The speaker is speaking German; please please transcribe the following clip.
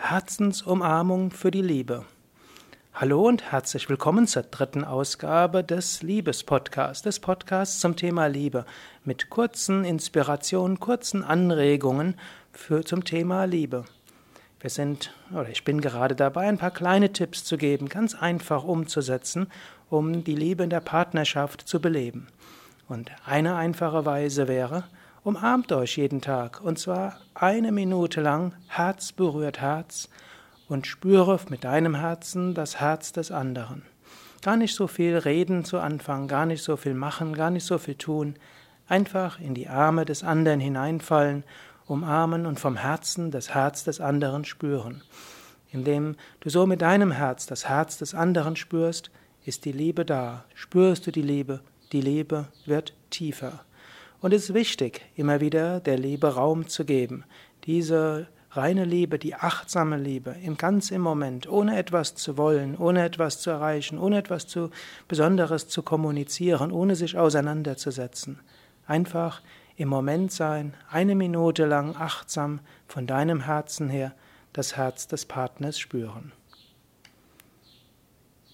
Herzensumarmung für die Liebe. Hallo und herzlich willkommen zur dritten Ausgabe des Liebespodcasts, des Podcasts zum Thema Liebe, mit kurzen Inspirationen, kurzen Anregungen für, zum Thema Liebe. Wir sind, oder ich bin gerade dabei, ein paar kleine Tipps zu geben, ganz einfach umzusetzen, um die Liebe in der Partnerschaft zu beleben. Und eine einfache Weise wäre, Umarmt euch jeden Tag und zwar eine Minute lang, Herz berührt Herz und spüre mit deinem Herzen das Herz des anderen. Gar nicht so viel reden zu Anfang, gar nicht so viel machen, gar nicht so viel tun. Einfach in die Arme des anderen hineinfallen, umarmen und vom Herzen das Herz des anderen spüren. Indem du so mit deinem Herz das Herz des anderen spürst, ist die Liebe da. Spürst du die Liebe, die Liebe wird tiefer. Und es ist wichtig, immer wieder der Liebe Raum zu geben. Diese reine Liebe, die achtsame Liebe, im ganz im Moment, ohne etwas zu wollen, ohne etwas zu erreichen, ohne etwas zu Besonderes zu kommunizieren, ohne sich auseinanderzusetzen. Einfach im Moment sein, eine Minute lang achtsam von deinem Herzen her das Herz des Partners spüren.